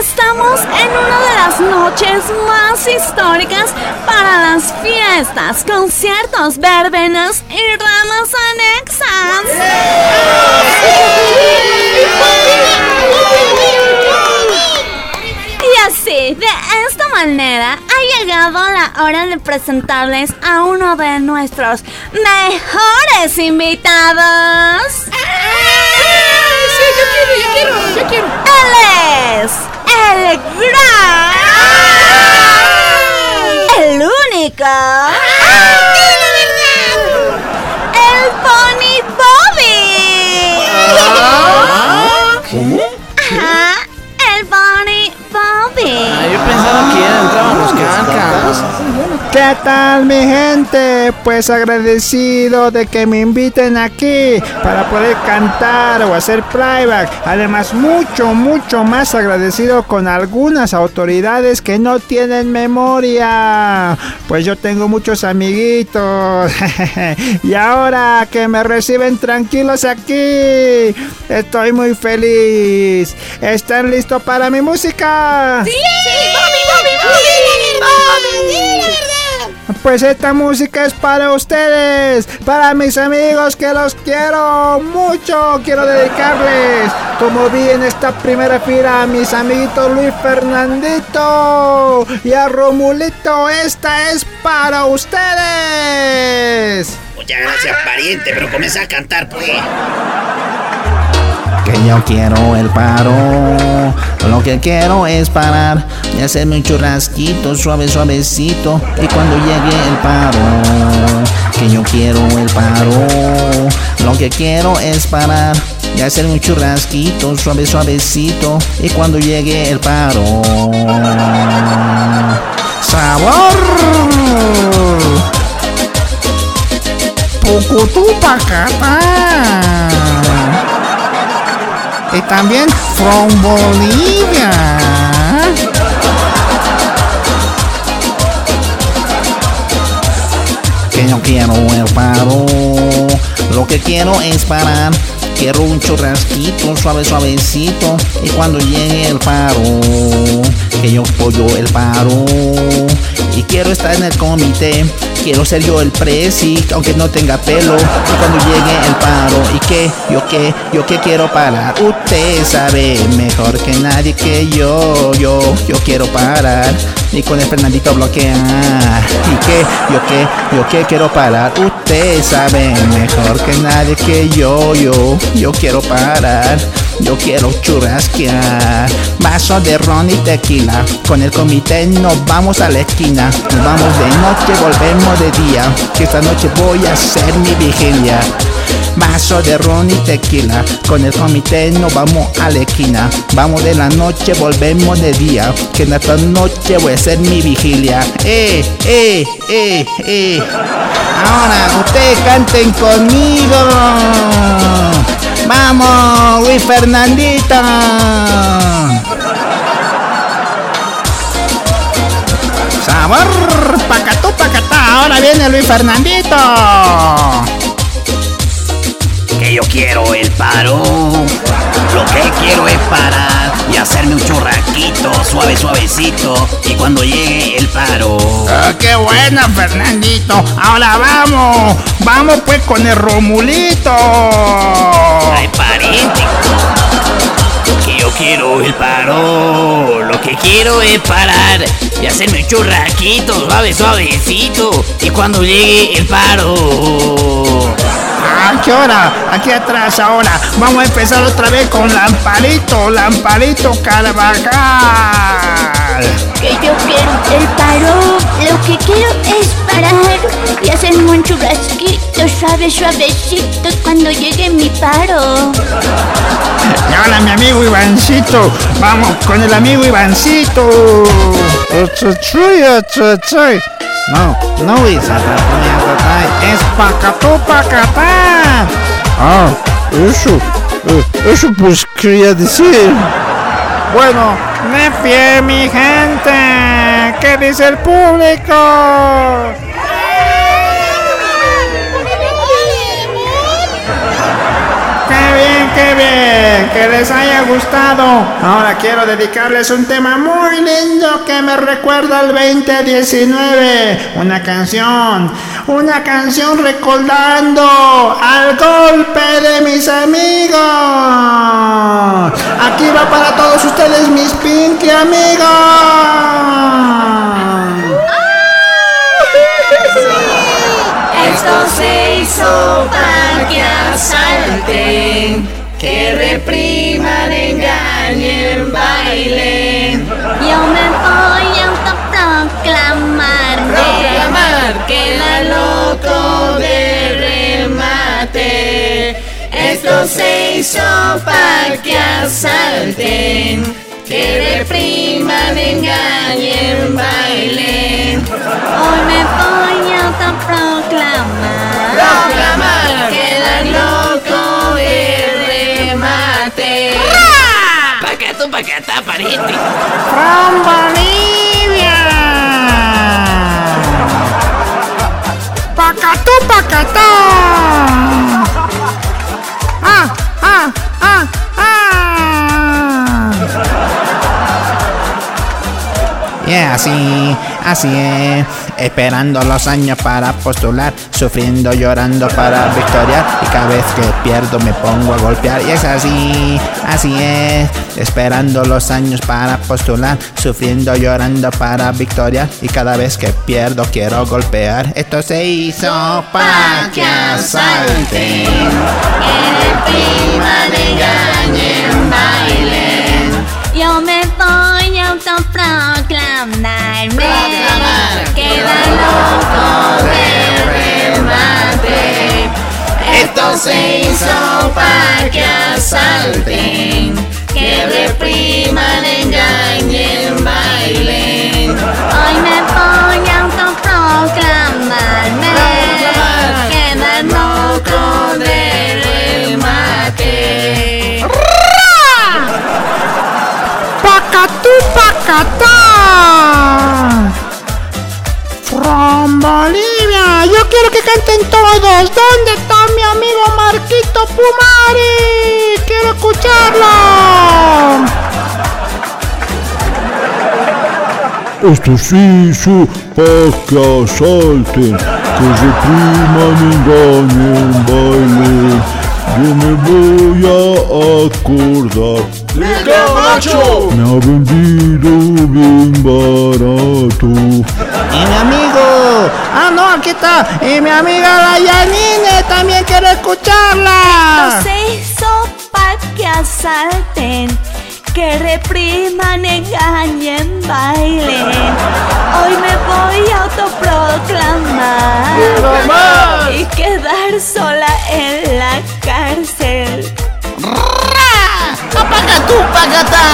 Estamos en una de las noches más históricas para las fiestas, conciertos, verbenas y ramas anexas. Y así, de esta manera, ha llegado la hora de presentarles a uno de nuestros mejores invitados. Sí, yo quiero, yo quiero, yo quiero. Él es el gran, el único, ¿Qué tal mi gente? Pues agradecido de que me inviten aquí para poder cantar o hacer playback. Además mucho, mucho más agradecido con algunas autoridades que no tienen memoria. Pues yo tengo muchos amiguitos. y ahora que me reciben tranquilos aquí, estoy muy feliz. ¿Están listos para mi música? ¡Sí! ¡Bobby, Pues esta música es para ustedes, para mis amigos que los quiero mucho. Quiero dedicarles, como vi en esta primera fila, a mis amiguitos Luis Fernandito y a Romulito. Esta es para ustedes. Muchas gracias, pariente, pero comienza a cantar, pues. Que yo quiero el paro. Que quiero es parar y hacerme un churrasquito suave, suavecito. Y cuando llegue el paro, que yo quiero el paro. Lo que quiero es parar y hacerme un churrasquito suave, suavecito. Y cuando llegue el paro, sabor. Pucutú pacata. También from Bolivia. Que no quiero el paro. Lo que quiero es parar. Quiero un churrasquito suave, suavecito. Y cuando llegue el paro, que yo pollo el paro. Y quiero estar en el comité. Quiero ser yo el presi, aunque no tenga pelo. Y cuando llegue el paro, ¿y qué? ¿Yo qué? ¿Yo qué quiero parar? Usted sabe mejor que nadie que yo. Yo, yo quiero parar. Y con el Fernandito bloquear. ¿Y qué? ¿Yo qué? ¿Yo qué quiero parar? Usted sabe mejor que nadie que yo. Yo, yo quiero parar. Yo quiero churrasquear. Vaso de ron y tequila. Con el comité nos vamos a la esquina. Nos vamos de noche, volvemos de día. Que esta noche voy a hacer mi vigilia. Vaso de ron y tequila. Con el comité nos vamos a la esquina. Vamos de la noche, volvemos de día. Que en esta noche voy a hacer mi vigilia. Eh, eh, eh, eh. Ahora ustedes canten conmigo. Vamos, Luis Fernandito. Sabor, pacatú, pacatá. Ahora viene Luis Fernandito. Que yo quiero el paro. Lo que quiero es parar y hacerme un churrasquito suave, suavecito. Y cuando llegue el paro. Ah, ¡Qué buena, Fernandito! Ahora vamos. Vamos pues con el Romulito. Ay, pariente. Que yo quiero el paro. Lo que quiero es parar y hacerme un churrasquito suave, suavecito. Y cuando llegue el paro. ¿A qué hora? Aquí atrás ahora. Vamos a empezar otra vez con Lamparito, Lamparito Carvajal. Que yo quiero el paro. Lo que quiero es parar y hacerme un churrasquito suave, suavecito cuando llegue mi paro. Y ahora mi amigo Ivancito. Vamos con el amigo Ivancito. No, no es es pacatú, pacatá. Ah, eso. eh, eso pues quería decir. Bueno, me fie mi gente. ¿Qué dice el público? ¡Qué bien, que les haya gustado. Ahora quiero dedicarles un tema muy lindo que me recuerda al 2019. Una canción, una canción recordando al golpe de mis amigos. Aquí va para todos ustedes mis Pinky amigos. Esto se hizo para que asalten, que repriman, engañen, bailen. Yo me voy a autoproclamar, proclamar que la loco de remate. Esto se hizo para que asalten, que repriman, engañen, bailen. Hoy me voy a autoproclamar, proclamar que la loco Pacatá, pariente. From Bolivia. Pacatú, pacatá. Ah, ah, ah, ah. Yeah, así, así es. Esperando los años para postular, sufriendo, llorando para victoriar. Y cada vez que pierdo me pongo a golpear. Y es así, así es. Esperando los años para postular, sufriendo, llorando para victoriar. Y cada vez que pierdo quiero golpear. Esto se hizo para que asalten. Yo me voy a autoproclamar, que la loco de remate. Esto se hizo para que asalten, que repriman, engañen, bailen. Hoy me voy a autoproclamarme, que la loco de remate. Pacatú, pacatá. From Bolivia. Yo quiero que canten todos. ¿Dónde está mi amigo Marquito Pumari? Quiero escucharlo. Esto hizo para que asalten, que repriman, engañen, bailen. Yo me voy a acordar. Me ha vendido bien barato. Y mi amigo. Ah, no, aquí está. Y mi amiga la Yanine también quiero escucharla. se hizo para que asalten, que repriman, engañen, bailen. Hoy me voy a autoproclamar y quedar sola en la cárcel. ¡Pacatú, pacatá!